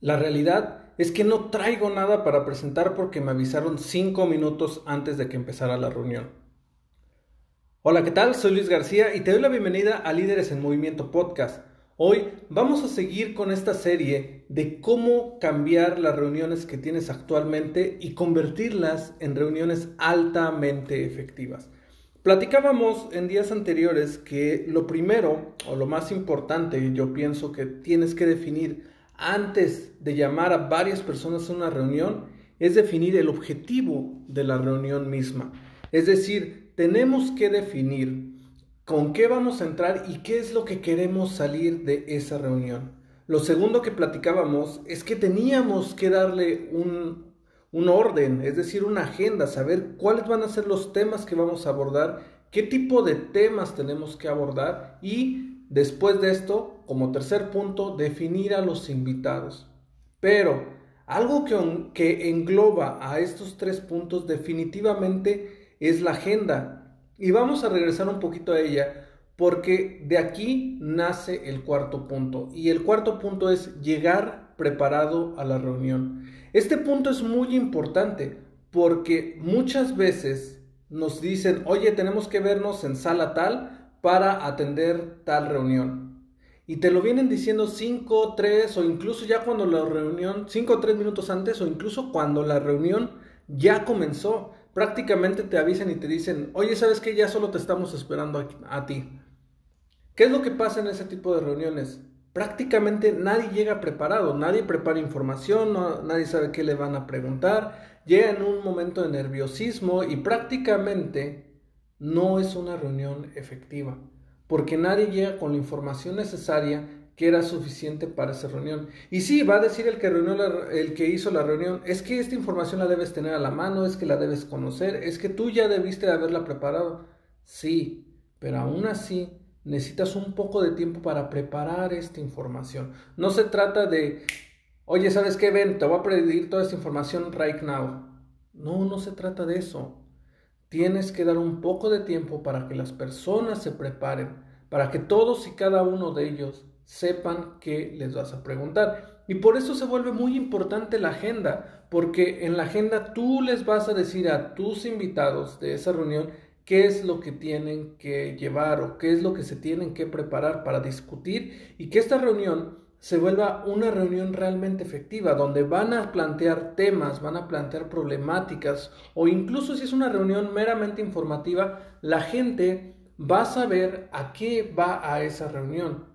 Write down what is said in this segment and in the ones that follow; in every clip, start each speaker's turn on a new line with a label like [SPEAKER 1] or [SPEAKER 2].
[SPEAKER 1] La realidad es que no traigo nada para presentar porque me avisaron cinco minutos antes de que empezara la reunión. Hola, ¿qué tal? Soy Luis García y te doy la bienvenida a Líderes en Movimiento Podcast. Hoy vamos a seguir con esta serie de cómo cambiar las reuniones que tienes actualmente y convertirlas en reuniones altamente efectivas. Platicábamos en días anteriores que lo primero o lo más importante yo pienso que tienes que definir antes de llamar a varias personas a una reunión es definir el objetivo de la reunión misma. Es decir, tenemos que definir con qué vamos a entrar y qué es lo que queremos salir de esa reunión. Lo segundo que platicábamos es que teníamos que darle un, un orden, es decir, una agenda, saber cuáles van a ser los temas que vamos a abordar, qué tipo de temas tenemos que abordar y después de esto, como tercer punto, definir a los invitados. Pero algo que, que engloba a estos tres puntos definitivamente es la agenda y vamos a regresar un poquito a ella porque de aquí nace el cuarto punto. Y el cuarto punto es llegar preparado a la reunión. Este punto es muy importante porque muchas veces nos dicen, oye, tenemos que vernos en sala tal para atender tal reunión. Y te lo vienen diciendo 5, 3 o incluso ya cuando la reunión, 5 o 3 minutos antes o incluso cuando la reunión ya comenzó prácticamente te avisan y te dicen, oye, ¿sabes qué? Ya solo te estamos esperando a, ti. ¿Qué es lo que pasa en ese tipo de reuniones? Prácticamente nadie llega preparado, nadie prepara información, nadie sabe qué le van a preguntar, llega en un momento de nerviosismo y prácticamente no es una reunión efectiva, porque nadie llega con la información necesaria que era suficiente para esa reunión. Y sí, va a decir el que, reunió el que hizo la reunión, es que esta información la debes tener a la mano, es que la debes conocer, es que tú ya debiste de haberla preparado. Sí, pero aún así necesitas un poco de tiempo para preparar esta información. No se trata de, oye, ¿sabes qué? Ven, te voy a pedir toda esta información right now. No, no se trata de eso. Tienes que dar un poco de tiempo para que las personas se preparen, para que todos y cada uno de ellos sepan qué les vas a preguntar. Y por eso se vuelve muy importante la agenda, porque en la agenda tú les vas a decir a tus invitados de esa reunión qué es lo que tienen que llevar o qué es lo que se tienen que preparar para discutir y que esta reunión se vuelva una reunión realmente efectiva, donde van a plantear temas, van a plantear problemáticas o incluso si es una reunión meramente informativa, la gente va a saber a qué va a esa reunión.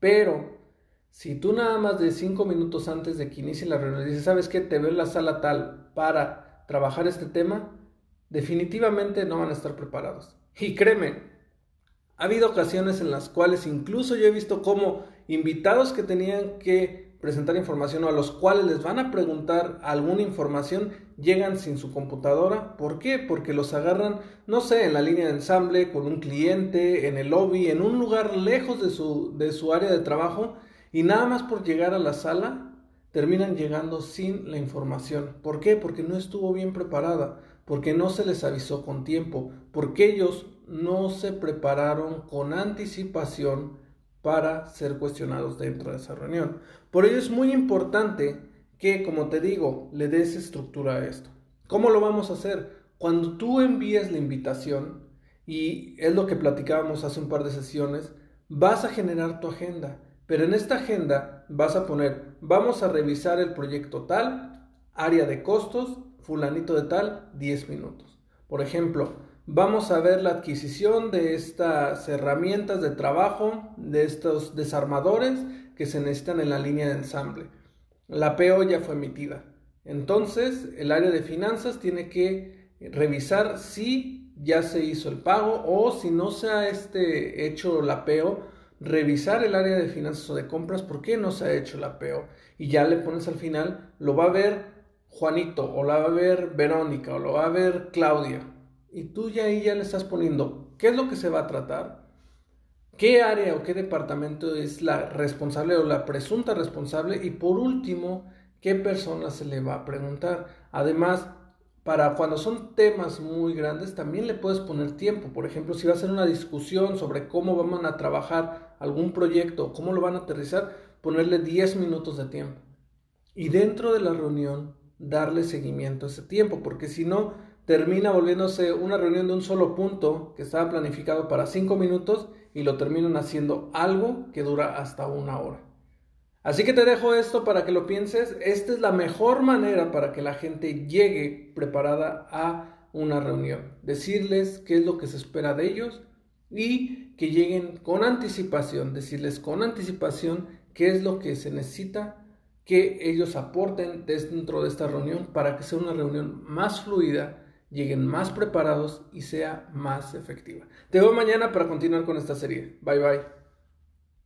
[SPEAKER 1] Pero si tú nada más de cinco minutos antes de que inicie la reunión dices, ¿sabes qué? Te veo en la sala tal para trabajar este tema, definitivamente no van a estar preparados. Y créeme, ha habido ocasiones en las cuales incluso yo he visto como invitados que tenían que presentar información o a los cuales les van a preguntar alguna información llegan sin su computadora. ¿Por qué? Porque los agarran, no sé, en la línea de ensamble, con un cliente, en el lobby, en un lugar lejos de su, de su área de trabajo y nada más por llegar a la sala terminan llegando sin la información. ¿Por qué? Porque no estuvo bien preparada, porque no se les avisó con tiempo, porque ellos no se prepararon con anticipación para ser cuestionados dentro de esa reunión. Por ello es muy importante que, como te digo, le des estructura a esto. ¿Cómo lo vamos a hacer? Cuando tú envíes la invitación, y es lo que platicábamos hace un par de sesiones, vas a generar tu agenda. Pero en esta agenda vas a poner, vamos a revisar el proyecto tal, área de costos, fulanito de tal, 10 minutos. Por ejemplo, vamos a ver la adquisición de estas herramientas de trabajo, de estos desarmadores que se necesitan en la línea de ensamble. La PO ya fue emitida. Entonces, el área de finanzas tiene que revisar si ya se hizo el pago o si no se ha este, hecho la PO, revisar el área de finanzas o de compras, por qué no se ha hecho la PO. Y ya le pones al final, lo va a ver Juanito, o lo va a ver Verónica, o lo va a ver Claudia. Y tú ya ahí ya le estás poniendo qué es lo que se va a tratar, qué área o qué departamento es la responsable o la presunta responsable y por último, qué persona se le va a preguntar. Además, para cuando son temas muy grandes, también le puedes poner tiempo. Por ejemplo, si va a ser una discusión sobre cómo van a trabajar algún proyecto, cómo lo van a aterrizar, ponerle 10 minutos de tiempo. Y dentro de la reunión, darle seguimiento a ese tiempo, porque si no, termina volviéndose una reunión de un solo punto que estaba planificado para 5 minutos y lo terminan haciendo algo que dura hasta una hora. Así que te dejo esto para que lo pienses. Esta es la mejor manera para que la gente llegue preparada a una reunión. Decirles qué es lo que se espera de ellos y que lleguen con anticipación. Decirles con anticipación qué es lo que se necesita que ellos aporten dentro de esta reunión para que sea una reunión más fluida, lleguen más preparados y sea más efectiva. Te veo mañana para continuar con esta serie. Bye bye.